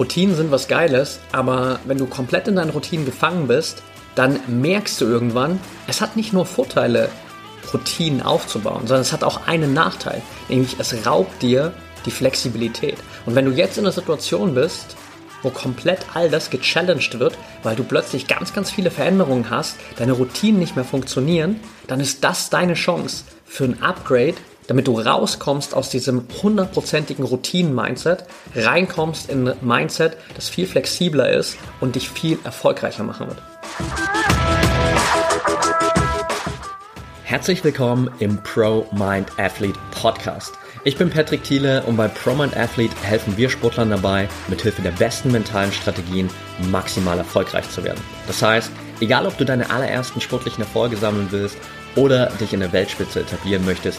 Routinen sind was Geiles, aber wenn du komplett in deinen Routinen gefangen bist, dann merkst du irgendwann, es hat nicht nur Vorteile, Routinen aufzubauen, sondern es hat auch einen Nachteil, nämlich es raubt dir die Flexibilität. Und wenn du jetzt in einer Situation bist, wo komplett all das gechallenged wird, weil du plötzlich ganz, ganz viele Veränderungen hast, deine Routinen nicht mehr funktionieren, dann ist das deine Chance für ein Upgrade, damit du rauskommst aus diesem hundertprozentigen Routinen-Mindset, reinkommst in ein Mindset, das viel flexibler ist und dich viel erfolgreicher machen wird. Herzlich willkommen im Pro Mind Athlete Podcast. Ich bin Patrick Thiele und bei Pro Mind Athlete helfen wir Sportlern dabei, mithilfe der besten mentalen Strategien maximal erfolgreich zu werden. Das heißt, egal ob du deine allerersten sportlichen Erfolge sammeln willst oder dich in der Weltspitze etablieren möchtest,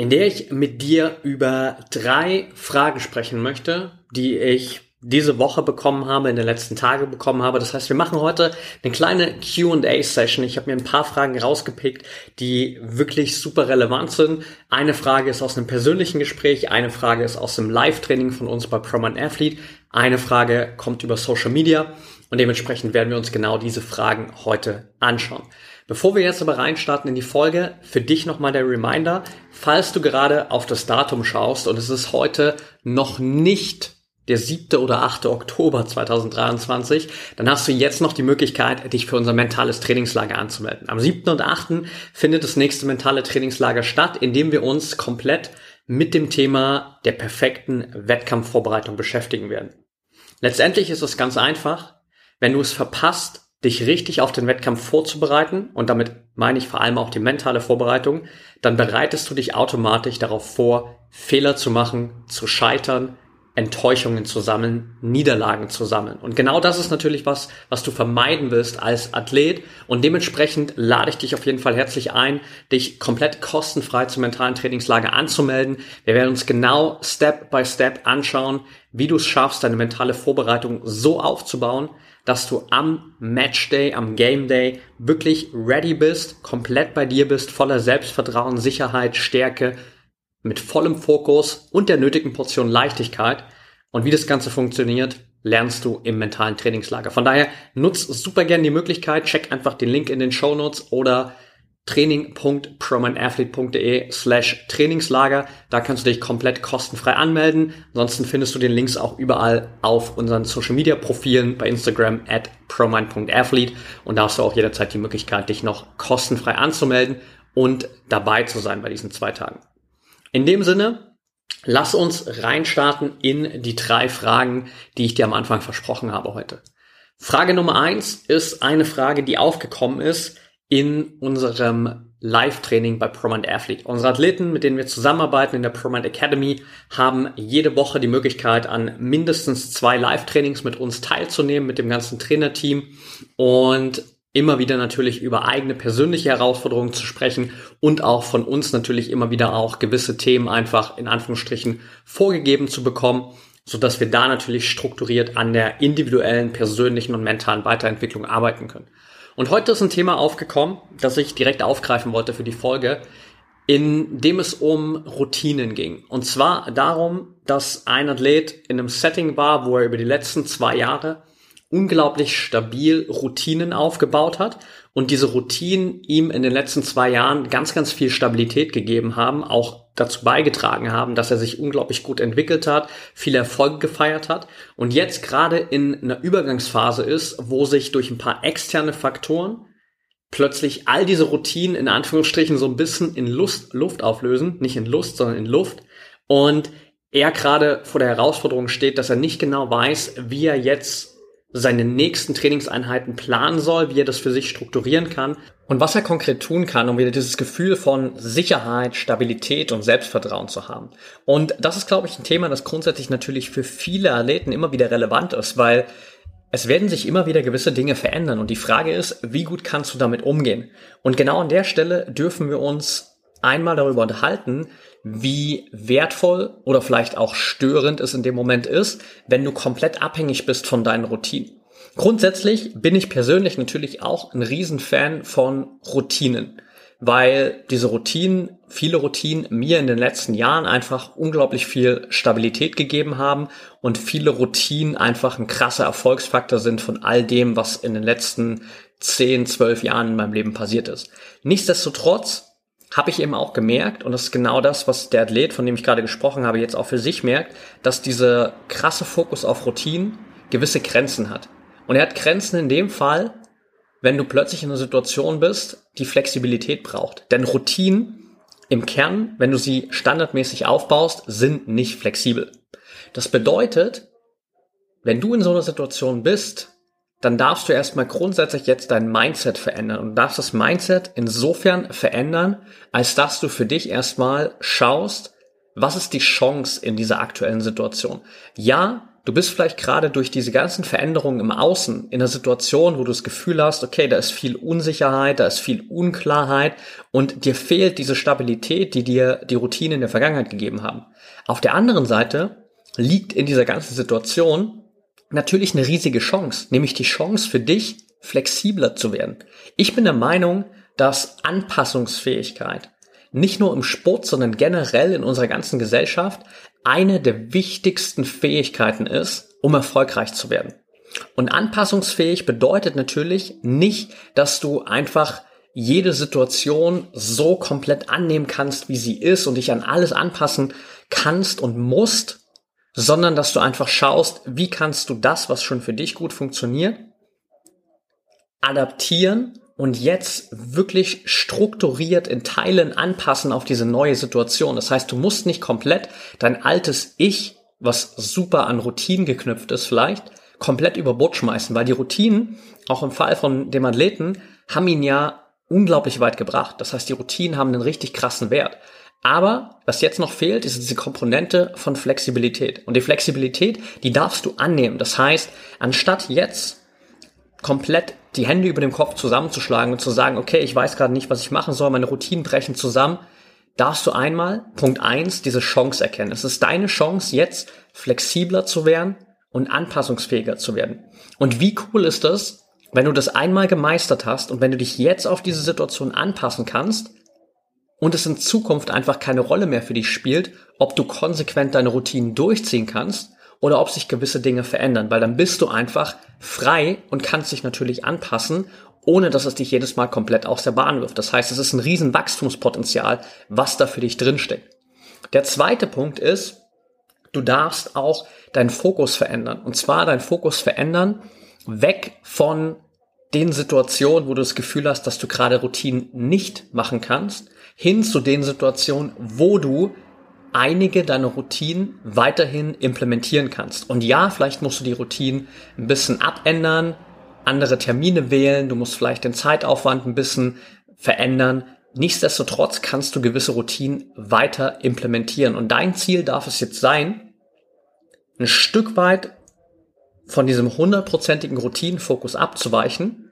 in der ich mit dir über drei Fragen sprechen möchte, die ich diese Woche bekommen habe, in den letzten Tagen bekommen habe. Das heißt, wir machen heute eine kleine Q&A-Session. Ich habe mir ein paar Fragen rausgepickt, die wirklich super relevant sind. Eine Frage ist aus einem persönlichen Gespräch, eine Frage ist aus dem Live-Training von uns bei Proman Athlete, eine Frage kommt über Social Media und dementsprechend werden wir uns genau diese Fragen heute anschauen. Bevor wir jetzt aber reinstarten in die Folge, für dich nochmal der Reminder, falls du gerade auf das Datum schaust und es ist heute noch nicht der 7. oder 8. Oktober 2023, dann hast du jetzt noch die Möglichkeit, dich für unser mentales Trainingslager anzumelden. Am 7. und 8. findet das nächste mentale Trainingslager statt, in dem wir uns komplett mit dem Thema der perfekten Wettkampfvorbereitung beschäftigen werden. Letztendlich ist es ganz einfach. Wenn du es verpasst, dich richtig auf den Wettkampf vorzubereiten, und damit meine ich vor allem auch die mentale Vorbereitung, dann bereitest du dich automatisch darauf vor, Fehler zu machen, zu scheitern, Enttäuschungen zu sammeln, Niederlagen zu sammeln. Und genau das ist natürlich was, was du vermeiden willst als Athlet. Und dementsprechend lade ich dich auf jeden Fall herzlich ein, dich komplett kostenfrei zum mentalen Trainingslager anzumelden. Wir werden uns genau Step by Step anschauen, wie du es schaffst, deine mentale Vorbereitung so aufzubauen, dass du am Matchday, am Game Day wirklich ready bist, komplett bei dir bist, voller Selbstvertrauen, Sicherheit, Stärke, mit vollem Fokus und der nötigen Portion Leichtigkeit. Und wie das Ganze funktioniert, lernst du im mentalen Trainingslager. Von daher nutz super gern die Möglichkeit, check einfach den Link in den Show Notes oder training.promanathlete.de slash Trainingslager. Da kannst du dich komplett kostenfrei anmelden. Ansonsten findest du den Links auch überall auf unseren Social Media Profilen bei Instagram at promind.athlete und da hast du auch jederzeit die Möglichkeit, dich noch kostenfrei anzumelden und dabei zu sein bei diesen zwei Tagen. In dem Sinne, lass uns reinstarten in die drei Fragen, die ich dir am Anfang versprochen habe heute. Frage Nummer eins ist eine Frage, die aufgekommen ist in unserem Live-Training bei ProMind Athlete. Unsere Athleten, mit denen wir zusammenarbeiten in der ProMind Academy, haben jede Woche die Möglichkeit, an mindestens zwei Live-Trainings mit uns teilzunehmen, mit dem ganzen Trainerteam und immer wieder natürlich über eigene persönliche Herausforderungen zu sprechen und auch von uns natürlich immer wieder auch gewisse Themen einfach in Anführungsstrichen vorgegeben zu bekommen, so dass wir da natürlich strukturiert an der individuellen, persönlichen und mentalen Weiterentwicklung arbeiten können. Und heute ist ein Thema aufgekommen, das ich direkt aufgreifen wollte für die Folge, in dem es um Routinen ging. Und zwar darum, dass ein Athlet in einem Setting war, wo er über die letzten zwei Jahre unglaublich stabil Routinen aufgebaut hat und diese Routinen ihm in den letzten zwei Jahren ganz, ganz viel Stabilität gegeben haben, auch dazu beigetragen haben, dass er sich unglaublich gut entwickelt hat, viele Erfolge gefeiert hat und jetzt gerade in einer Übergangsphase ist, wo sich durch ein paar externe Faktoren plötzlich all diese Routinen in Anführungsstrichen so ein bisschen in Lust, Luft auflösen, nicht in Lust, sondern in Luft und er gerade vor der Herausforderung steht, dass er nicht genau weiß, wie er jetzt seine nächsten Trainingseinheiten planen soll, wie er das für sich strukturieren kann und was er konkret tun kann, um wieder dieses Gefühl von Sicherheit, Stabilität und Selbstvertrauen zu haben. Und das ist, glaube ich, ein Thema, das grundsätzlich natürlich für viele Athleten immer wieder relevant ist, weil es werden sich immer wieder gewisse Dinge verändern und die Frage ist, wie gut kannst du damit umgehen? Und genau an der Stelle dürfen wir uns einmal darüber unterhalten, wie wertvoll oder vielleicht auch störend es in dem Moment ist, wenn du komplett abhängig bist von deinen Routinen. Grundsätzlich bin ich persönlich natürlich auch ein Riesenfan von Routinen weil diese Routinen, viele Routinen mir in den letzten Jahren einfach unglaublich viel Stabilität gegeben haben und viele Routinen einfach ein krasser Erfolgsfaktor sind von all dem, was in den letzten 10, 12 Jahren in meinem Leben passiert ist. Nichtsdestotrotz habe ich eben auch gemerkt, und das ist genau das, was der Athlet, von dem ich gerade gesprochen habe, jetzt auch für sich merkt, dass dieser krasse Fokus auf Routinen gewisse Grenzen hat. Und er hat Grenzen in dem Fall, wenn du plötzlich in einer Situation bist, die Flexibilität braucht. Denn Routinen im Kern, wenn du sie standardmäßig aufbaust, sind nicht flexibel. Das bedeutet, wenn du in so einer Situation bist, dann darfst du erstmal grundsätzlich jetzt dein Mindset verändern und darfst das Mindset insofern verändern, als dass du für dich erstmal schaust, was ist die Chance in dieser aktuellen Situation? Ja, du bist vielleicht gerade durch diese ganzen Veränderungen im Außen in einer Situation, wo du das Gefühl hast, okay, da ist viel Unsicherheit, da ist viel Unklarheit und dir fehlt diese Stabilität, die dir die Routine in der Vergangenheit gegeben haben. Auf der anderen Seite liegt in dieser ganzen Situation natürlich eine riesige Chance, nämlich die Chance für dich, flexibler zu werden. Ich bin der Meinung, dass Anpassungsfähigkeit nicht nur im Sport, sondern generell in unserer ganzen Gesellschaft eine der wichtigsten Fähigkeiten ist, um erfolgreich zu werden. Und anpassungsfähig bedeutet natürlich nicht, dass du einfach jede Situation so komplett annehmen kannst, wie sie ist und dich an alles anpassen kannst und musst, sondern dass du einfach schaust, wie kannst du das, was schon für dich gut funktioniert, adaptieren und jetzt wirklich strukturiert in Teilen anpassen auf diese neue Situation. Das heißt, du musst nicht komplett dein altes Ich, was super an Routinen geknüpft ist vielleicht, komplett über Bord schmeißen, weil die Routinen, auch im Fall von dem Athleten, haben ihn ja unglaublich weit gebracht. Das heißt, die Routinen haben einen richtig krassen Wert. Aber was jetzt noch fehlt, ist diese Komponente von Flexibilität. Und die Flexibilität, die darfst du annehmen. Das heißt, anstatt jetzt komplett die Hände über dem Kopf zusammenzuschlagen und zu sagen, okay, ich weiß gerade nicht, was ich machen soll, meine Routinen brechen zusammen, darfst du einmal, Punkt eins, diese Chance erkennen. Es ist deine Chance, jetzt flexibler zu werden und anpassungsfähiger zu werden. Und wie cool ist das, wenn du das einmal gemeistert hast und wenn du dich jetzt auf diese Situation anpassen kannst und es in Zukunft einfach keine Rolle mehr für dich spielt, ob du konsequent deine Routinen durchziehen kannst oder ob sich gewisse Dinge verändern, weil dann bist du einfach frei und kannst dich natürlich anpassen, ohne dass es dich jedes Mal komplett aus der Bahn wirft. Das heißt, es ist ein riesen Wachstumspotenzial, was da für dich drinsteckt. Der zweite Punkt ist, du darfst auch deinen Fokus verändern. Und zwar deinen Fokus verändern, weg von den Situationen, wo du das Gefühl hast, dass du gerade Routinen nicht machen kannst, hin zu den Situationen, wo du einige deiner Routinen weiterhin implementieren kannst. Und ja, vielleicht musst du die Routinen ein bisschen abändern, andere Termine wählen, du musst vielleicht den Zeitaufwand ein bisschen verändern. Nichtsdestotrotz kannst du gewisse Routinen weiter implementieren. Und dein Ziel darf es jetzt sein, ein Stück weit von diesem hundertprozentigen Routinenfokus abzuweichen,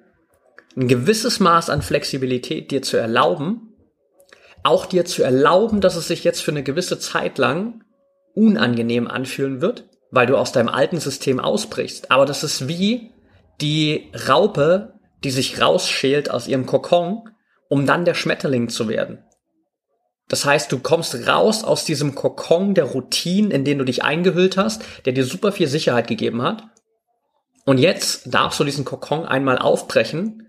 ein gewisses Maß an Flexibilität dir zu erlauben auch dir zu erlauben, dass es sich jetzt für eine gewisse Zeit lang unangenehm anfühlen wird, weil du aus deinem alten System ausbrichst. Aber das ist wie die Raupe, die sich rausschält aus ihrem Kokon, um dann der Schmetterling zu werden. Das heißt, du kommst raus aus diesem Kokon der Routine, in den du dich eingehüllt hast, der dir super viel Sicherheit gegeben hat. Und jetzt darfst du diesen Kokon einmal aufbrechen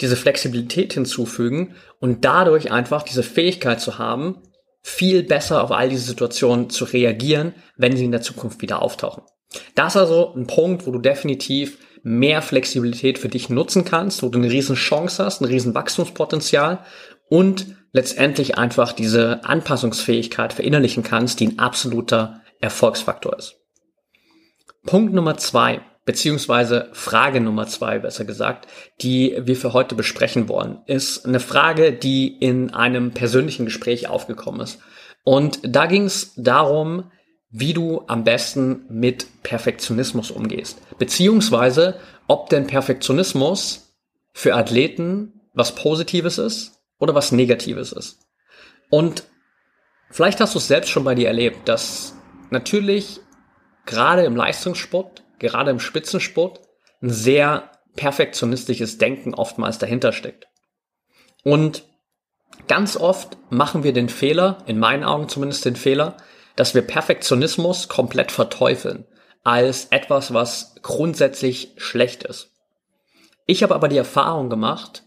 diese Flexibilität hinzufügen und dadurch einfach diese Fähigkeit zu haben, viel besser auf all diese Situationen zu reagieren, wenn sie in der Zukunft wieder auftauchen. Das ist also ein Punkt, wo du definitiv mehr Flexibilität für dich nutzen kannst, wo du eine riesen Chance hast, ein riesen Wachstumspotenzial und letztendlich einfach diese Anpassungsfähigkeit verinnerlichen kannst, die ein absoluter Erfolgsfaktor ist. Punkt Nummer zwei beziehungsweise Frage Nummer zwei, besser gesagt, die wir für heute besprechen wollen, ist eine Frage, die in einem persönlichen Gespräch aufgekommen ist. Und da ging es darum, wie du am besten mit Perfektionismus umgehst. Beziehungsweise, ob denn Perfektionismus für Athleten was Positives ist oder was Negatives ist. Und vielleicht hast du es selbst schon bei dir erlebt, dass natürlich gerade im Leistungssport, gerade im Spitzensport, ein sehr perfektionistisches Denken oftmals dahinter steckt. Und ganz oft machen wir den Fehler, in meinen Augen zumindest den Fehler, dass wir Perfektionismus komplett verteufeln als etwas, was grundsätzlich schlecht ist. Ich habe aber die Erfahrung gemacht,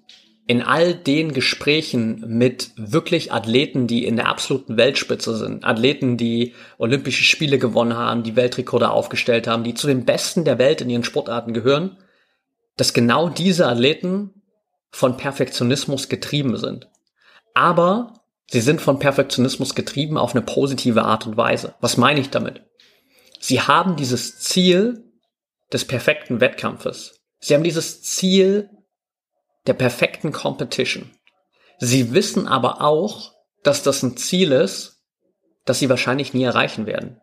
in all den Gesprächen mit wirklich Athleten, die in der absoluten Weltspitze sind, Athleten, die Olympische Spiele gewonnen haben, die Weltrekorde aufgestellt haben, die zu den Besten der Welt in ihren Sportarten gehören, dass genau diese Athleten von Perfektionismus getrieben sind. Aber sie sind von Perfektionismus getrieben auf eine positive Art und Weise. Was meine ich damit? Sie haben dieses Ziel des perfekten Wettkampfes. Sie haben dieses Ziel der perfekten Competition. Sie wissen aber auch, dass das ein Ziel ist, das sie wahrscheinlich nie erreichen werden.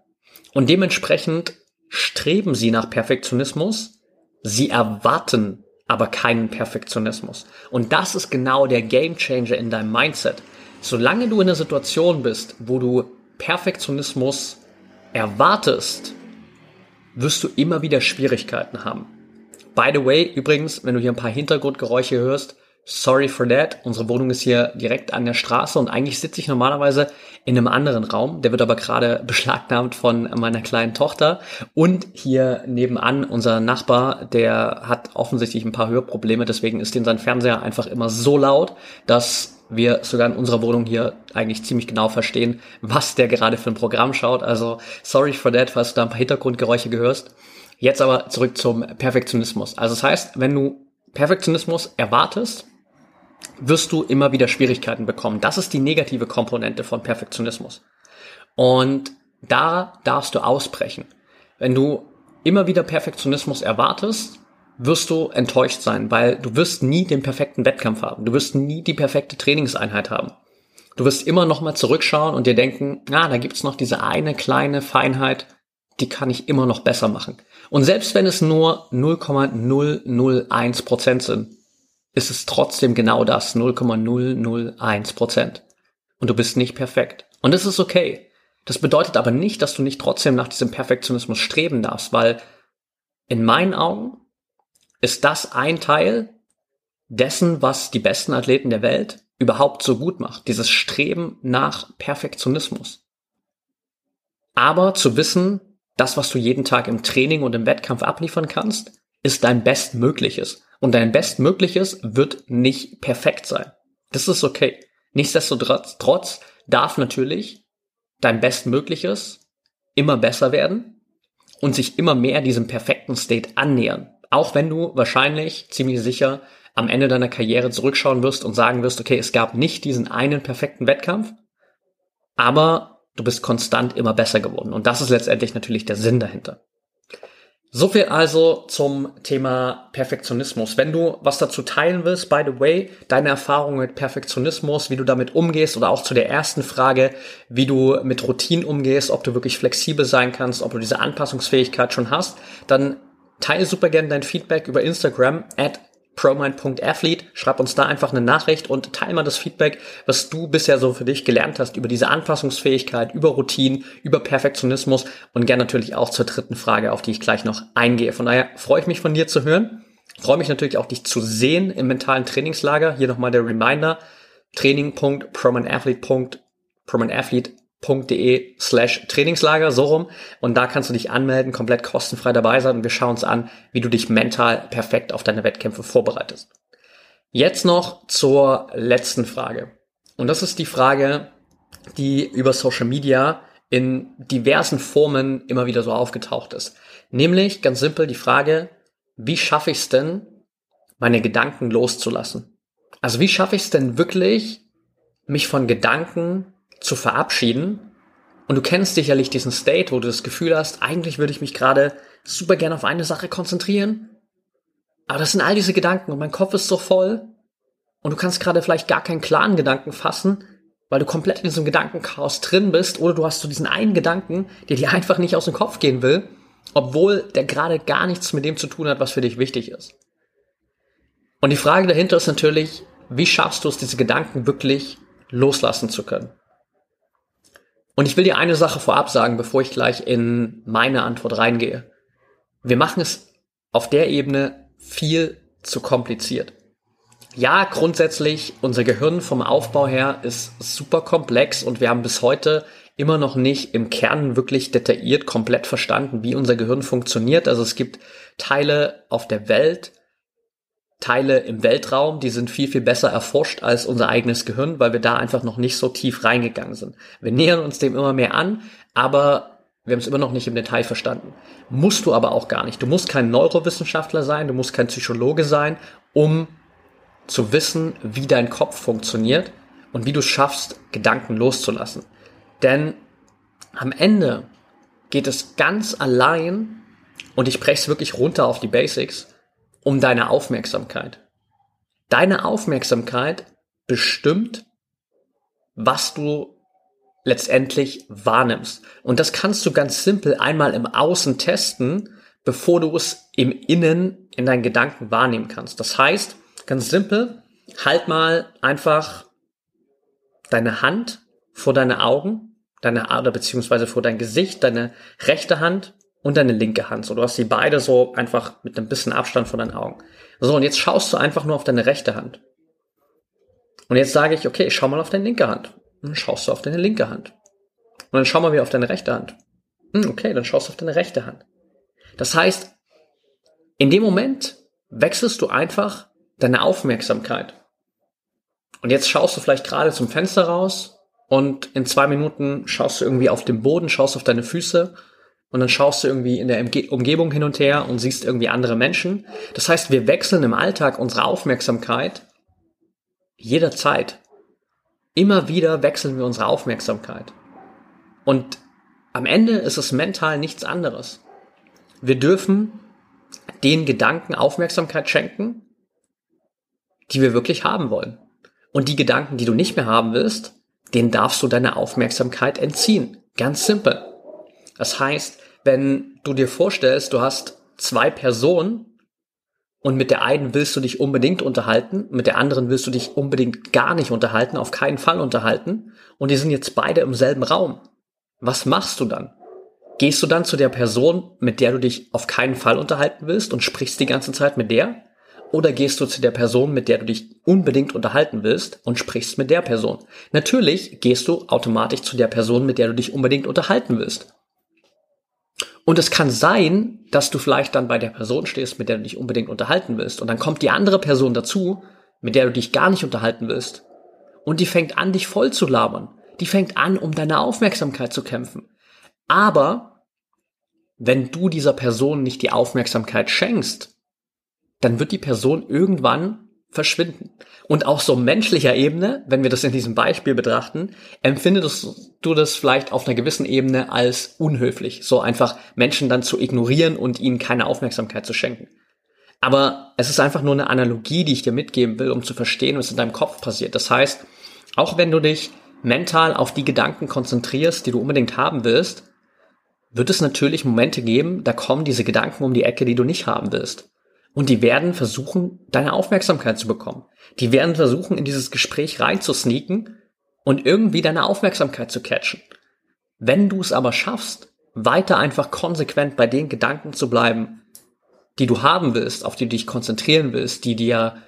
Und dementsprechend streben sie nach Perfektionismus, sie erwarten aber keinen Perfektionismus. Und das ist genau der Game Changer in deinem Mindset. Solange du in einer Situation bist, wo du Perfektionismus erwartest, wirst du immer wieder Schwierigkeiten haben. By the way, übrigens, wenn du hier ein paar Hintergrundgeräusche hörst, sorry for that. Unsere Wohnung ist hier direkt an der Straße und eigentlich sitze ich normalerweise in einem anderen Raum. Der wird aber gerade beschlagnahmt von meiner kleinen Tochter. Und hier nebenan unser Nachbar, der hat offensichtlich ein paar Hörprobleme. Deswegen ist ihm sein Fernseher einfach immer so laut, dass wir sogar in unserer Wohnung hier eigentlich ziemlich genau verstehen, was der gerade für ein Programm schaut. Also sorry for that, falls du da ein paar Hintergrundgeräusche gehörst. Jetzt aber zurück zum Perfektionismus. Also das heißt, wenn du Perfektionismus erwartest, wirst du immer wieder Schwierigkeiten bekommen. Das ist die negative Komponente von Perfektionismus. Und da darfst du ausbrechen. Wenn du immer wieder Perfektionismus erwartest, wirst du enttäuscht sein, weil du wirst nie den perfekten Wettkampf haben. Du wirst nie die perfekte Trainingseinheit haben. Du wirst immer noch mal zurückschauen und dir denken, na, da gibt's noch diese eine kleine Feinheit, die kann ich immer noch besser machen. Und selbst wenn es nur 0,001 Prozent sind, ist es trotzdem genau das, 0,001 Prozent. Und du bist nicht perfekt. Und das ist okay. Das bedeutet aber nicht, dass du nicht trotzdem nach diesem Perfektionismus streben darfst, weil in meinen Augen ist das ein Teil dessen, was die besten Athleten der Welt überhaupt so gut macht. Dieses Streben nach Perfektionismus. Aber zu wissen, das, was du jeden Tag im Training und im Wettkampf abliefern kannst, ist dein Bestmögliches. Und dein Bestmögliches wird nicht perfekt sein. Das ist okay. Nichtsdestotrotz trotz darf natürlich dein Bestmögliches immer besser werden und sich immer mehr diesem perfekten State annähern. Auch wenn du wahrscheinlich ziemlich sicher am Ende deiner Karriere zurückschauen wirst und sagen wirst, okay, es gab nicht diesen einen perfekten Wettkampf, aber Du bist konstant immer besser geworden. Und das ist letztendlich natürlich der Sinn dahinter. So viel also zum Thema Perfektionismus. Wenn du was dazu teilen willst, by the way, deine Erfahrungen mit Perfektionismus, wie du damit umgehst oder auch zu der ersten Frage, wie du mit Routinen umgehst, ob du wirklich flexibel sein kannst, ob du diese Anpassungsfähigkeit schon hast, dann teile super gerne dein Feedback über Instagram at promind.athlete. Schreib uns da einfach eine Nachricht und teile mal das Feedback, was du bisher so für dich gelernt hast über diese Anpassungsfähigkeit, über Routinen, über Perfektionismus und gern natürlich auch zur dritten Frage, auf die ich gleich noch eingehe. Von daher freue ich mich von dir zu hören. Freue mich natürlich auch, dich zu sehen im mentalen Trainingslager. Hier nochmal der Reminder. Training.prominathlete.prominathlete de slash Trainingslager, so rum. Und da kannst du dich anmelden, komplett kostenfrei dabei sein und wir schauen uns an, wie du dich mental perfekt auf deine Wettkämpfe vorbereitest. Jetzt noch zur letzten Frage. Und das ist die Frage, die über Social Media in diversen Formen immer wieder so aufgetaucht ist. Nämlich ganz simpel die Frage, wie schaffe ich es denn, meine Gedanken loszulassen? Also wie schaffe ich es denn wirklich, mich von Gedanken zu verabschieden. Und du kennst sicherlich diesen State, wo du das Gefühl hast, eigentlich würde ich mich gerade super gerne auf eine Sache konzentrieren. Aber das sind all diese Gedanken und mein Kopf ist so voll. Und du kannst gerade vielleicht gar keinen klaren Gedanken fassen, weil du komplett in diesem Gedankenchaos drin bist oder du hast so diesen einen Gedanken, der dir einfach nicht aus dem Kopf gehen will, obwohl der gerade gar nichts mit dem zu tun hat, was für dich wichtig ist. Und die Frage dahinter ist natürlich, wie schaffst du es, diese Gedanken wirklich loslassen zu können? Und ich will dir eine Sache vorab sagen, bevor ich gleich in meine Antwort reingehe. Wir machen es auf der Ebene viel zu kompliziert. Ja, grundsätzlich, unser Gehirn vom Aufbau her ist super komplex und wir haben bis heute immer noch nicht im Kern wirklich detailliert komplett verstanden, wie unser Gehirn funktioniert. Also es gibt Teile auf der Welt, Teile im Weltraum, die sind viel, viel besser erforscht als unser eigenes Gehirn, weil wir da einfach noch nicht so tief reingegangen sind. Wir nähern uns dem immer mehr an, aber wir haben es immer noch nicht im Detail verstanden. Musst du aber auch gar nicht. Du musst kein Neurowissenschaftler sein, du musst kein Psychologe sein, um zu wissen, wie dein Kopf funktioniert und wie du es schaffst, Gedanken loszulassen. Denn am Ende geht es ganz allein, und ich breche es wirklich runter auf die Basics, um deine Aufmerksamkeit. Deine Aufmerksamkeit bestimmt, was du letztendlich wahrnimmst. Und das kannst du ganz simpel einmal im Außen testen, bevor du es im Innen in deinen Gedanken wahrnehmen kannst. Das heißt, ganz simpel, halt mal einfach deine Hand vor deine Augen, deine oder beziehungsweise vor dein Gesicht, deine rechte Hand und deine linke Hand. So, du hast sie beide so einfach mit einem bisschen Abstand von deinen Augen. So, und jetzt schaust du einfach nur auf deine rechte Hand. Und jetzt sage ich, okay, schau mal auf deine linke Hand. Und dann schaust du auf deine linke Hand. Und dann schau mal wieder auf deine rechte Hand. Hm, okay, dann schaust du auf deine rechte Hand. Das heißt, in dem Moment wechselst du einfach deine Aufmerksamkeit. Und jetzt schaust du vielleicht gerade zum Fenster raus und in zwei Minuten schaust du irgendwie auf den Boden, schaust auf deine Füße und dann schaust du irgendwie in der Umgebung hin und her und siehst irgendwie andere Menschen. Das heißt, wir wechseln im Alltag unsere Aufmerksamkeit jederzeit. Immer wieder wechseln wir unsere Aufmerksamkeit. Und am Ende ist es mental nichts anderes. Wir dürfen den Gedanken Aufmerksamkeit schenken, die wir wirklich haben wollen. Und die Gedanken, die du nicht mehr haben willst, denen darfst du deine Aufmerksamkeit entziehen. Ganz simpel. Das heißt, wenn du dir vorstellst, du hast zwei Personen und mit der einen willst du dich unbedingt unterhalten, mit der anderen willst du dich unbedingt gar nicht unterhalten, auf keinen Fall unterhalten, und die sind jetzt beide im selben Raum. Was machst du dann? Gehst du dann zu der Person, mit der du dich auf keinen Fall unterhalten willst und sprichst die ganze Zeit mit der? Oder gehst du zu der Person, mit der du dich unbedingt unterhalten willst und sprichst mit der Person? Natürlich gehst du automatisch zu der Person, mit der du dich unbedingt unterhalten willst. Und es kann sein, dass du vielleicht dann bei der Person stehst, mit der du dich unbedingt unterhalten willst. Und dann kommt die andere Person dazu, mit der du dich gar nicht unterhalten willst. Und die fängt an, dich voll zu labern. Die fängt an, um deine Aufmerksamkeit zu kämpfen. Aber wenn du dieser Person nicht die Aufmerksamkeit schenkst, dann wird die Person irgendwann verschwinden. Und auch so menschlicher Ebene, wenn wir das in diesem Beispiel betrachten, empfindest du das vielleicht auf einer gewissen Ebene als unhöflich, so einfach Menschen dann zu ignorieren und ihnen keine Aufmerksamkeit zu schenken. Aber es ist einfach nur eine Analogie, die ich dir mitgeben will, um zu verstehen, was in deinem Kopf passiert. Das heißt, auch wenn du dich mental auf die Gedanken konzentrierst, die du unbedingt haben willst, wird es natürlich Momente geben, da kommen diese Gedanken um die Ecke, die du nicht haben willst. Und die werden versuchen, deine Aufmerksamkeit zu bekommen. Die werden versuchen, in dieses Gespräch reinzusneaken und irgendwie deine Aufmerksamkeit zu catchen. Wenn du es aber schaffst, weiter einfach konsequent bei den Gedanken zu bleiben, die du haben willst, auf die du dich konzentrieren willst, die dir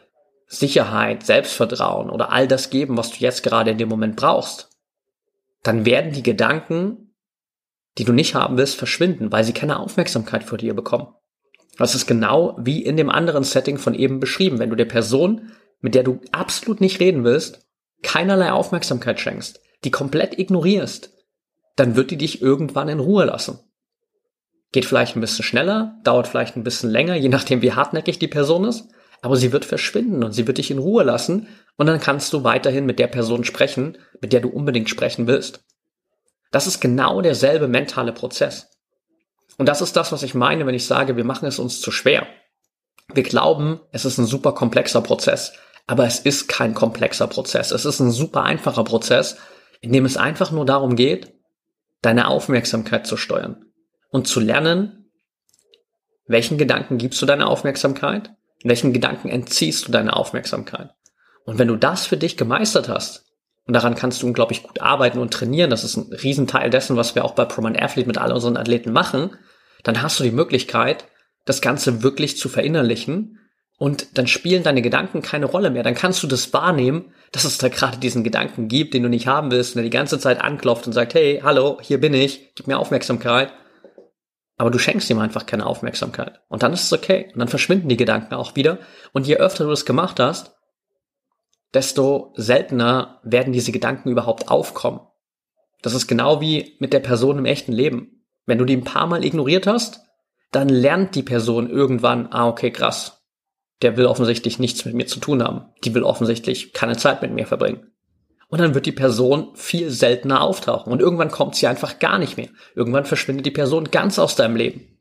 Sicherheit, Selbstvertrauen oder all das geben, was du jetzt gerade in dem Moment brauchst, dann werden die Gedanken, die du nicht haben willst, verschwinden, weil sie keine Aufmerksamkeit vor dir bekommen. Das ist genau wie in dem anderen Setting von eben beschrieben. Wenn du der Person, mit der du absolut nicht reden willst, keinerlei Aufmerksamkeit schenkst, die komplett ignorierst, dann wird die dich irgendwann in Ruhe lassen. Geht vielleicht ein bisschen schneller, dauert vielleicht ein bisschen länger, je nachdem wie hartnäckig die Person ist, aber sie wird verschwinden und sie wird dich in Ruhe lassen und dann kannst du weiterhin mit der Person sprechen, mit der du unbedingt sprechen willst. Das ist genau derselbe mentale Prozess. Und das ist das, was ich meine, wenn ich sage, wir machen es uns zu schwer. Wir glauben, es ist ein super komplexer Prozess. Aber es ist kein komplexer Prozess. Es ist ein super einfacher Prozess, in dem es einfach nur darum geht, deine Aufmerksamkeit zu steuern und zu lernen, welchen Gedanken gibst du deine Aufmerksamkeit, welchen Gedanken entziehst du deine Aufmerksamkeit. Und wenn du das für dich gemeistert hast, und daran kannst du unglaublich gut arbeiten und trainieren, das ist ein Riesenteil dessen, was wir auch bei ProMind Athlete mit all unseren Athleten machen, dann hast du die Möglichkeit, das Ganze wirklich zu verinnerlichen und dann spielen deine Gedanken keine Rolle mehr. Dann kannst du das wahrnehmen, dass es da gerade diesen Gedanken gibt, den du nicht haben willst, und der die ganze Zeit anklopft und sagt, hey, hallo, hier bin ich, gib mir Aufmerksamkeit. Aber du schenkst ihm einfach keine Aufmerksamkeit. Und dann ist es okay. Und dann verschwinden die Gedanken auch wieder. Und je öfter du das gemacht hast, desto seltener werden diese Gedanken überhaupt aufkommen. Das ist genau wie mit der Person im echten Leben. Wenn du die ein paar Mal ignoriert hast, dann lernt die Person irgendwann, ah, okay, krass. Der will offensichtlich nichts mit mir zu tun haben. Die will offensichtlich keine Zeit mit mir verbringen. Und dann wird die Person viel seltener auftauchen. Und irgendwann kommt sie einfach gar nicht mehr. Irgendwann verschwindet die Person ganz aus deinem Leben.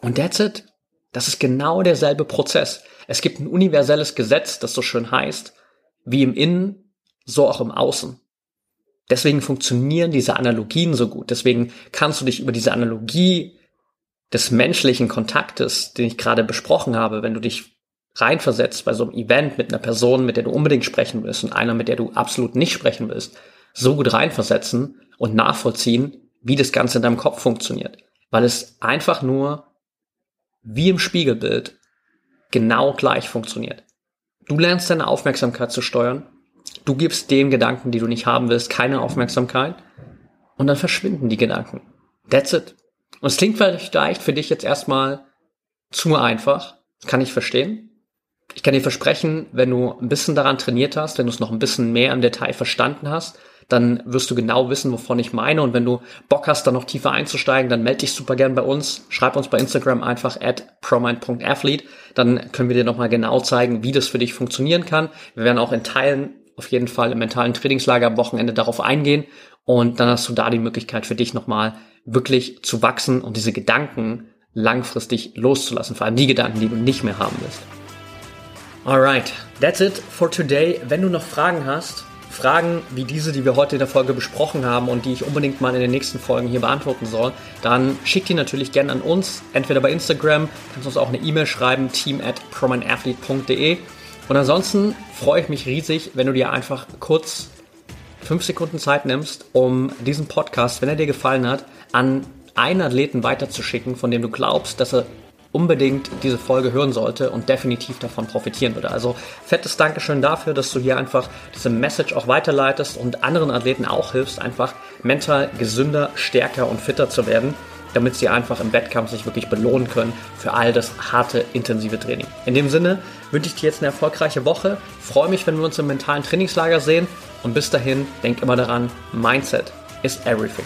Und that's it. Das ist genau derselbe Prozess. Es gibt ein universelles Gesetz, das so schön heißt, wie im Innen, so auch im Außen. Deswegen funktionieren diese Analogien so gut. Deswegen kannst du dich über diese Analogie des menschlichen Kontaktes, den ich gerade besprochen habe, wenn du dich reinversetzt bei so einem Event mit einer Person, mit der du unbedingt sprechen willst und einer, mit der du absolut nicht sprechen willst, so gut reinversetzen und nachvollziehen, wie das Ganze in deinem Kopf funktioniert. Weil es einfach nur wie im Spiegelbild genau gleich funktioniert. Du lernst deine Aufmerksamkeit zu steuern. Du gibst den Gedanken, die du nicht haben willst, keine Aufmerksamkeit. Und dann verschwinden die Gedanken. That's it. Und es klingt vielleicht für dich jetzt erstmal zu einfach. kann ich verstehen. Ich kann dir versprechen, wenn du ein bisschen daran trainiert hast, wenn du es noch ein bisschen mehr im Detail verstanden hast, dann wirst du genau wissen, wovon ich meine. Und wenn du Bock hast, da noch tiefer einzusteigen, dann melde dich super gern bei uns. Schreib uns bei Instagram einfach at promind.athlete. Dann können wir dir nochmal genau zeigen, wie das für dich funktionieren kann. Wir werden auch in Teilen auf jeden Fall im mentalen Trainingslager am Wochenende darauf eingehen. Und dann hast du da die Möglichkeit für dich nochmal wirklich zu wachsen und diese Gedanken langfristig loszulassen. Vor allem die Gedanken, die du nicht mehr haben willst. Alright, that's it for today. Wenn du noch Fragen hast, Fragen wie diese, die wir heute in der Folge besprochen haben und die ich unbedingt mal in den nächsten Folgen hier beantworten soll, dann schick die natürlich gerne an uns, entweder bei Instagram, kannst uns auch eine E-Mail schreiben, team at promanathlete.de. Und ansonsten freue ich mich riesig, wenn du dir einfach kurz fünf Sekunden Zeit nimmst, um diesen Podcast, wenn er dir gefallen hat, an einen Athleten weiterzuschicken, von dem du glaubst, dass er unbedingt diese Folge hören sollte und definitiv davon profitieren würde. Also fettes Dankeschön dafür, dass du hier einfach diese Message auch weiterleitest und anderen Athleten auch hilfst, einfach mental gesünder, stärker und fitter zu werden, damit sie einfach im Wettkampf sich wirklich belohnen können für all das harte, intensive Training. In dem Sinne wünsche ich dir jetzt eine erfolgreiche Woche, freue mich, wenn wir uns im mentalen Trainingslager sehen und bis dahin denk immer daran, Mindset is everything.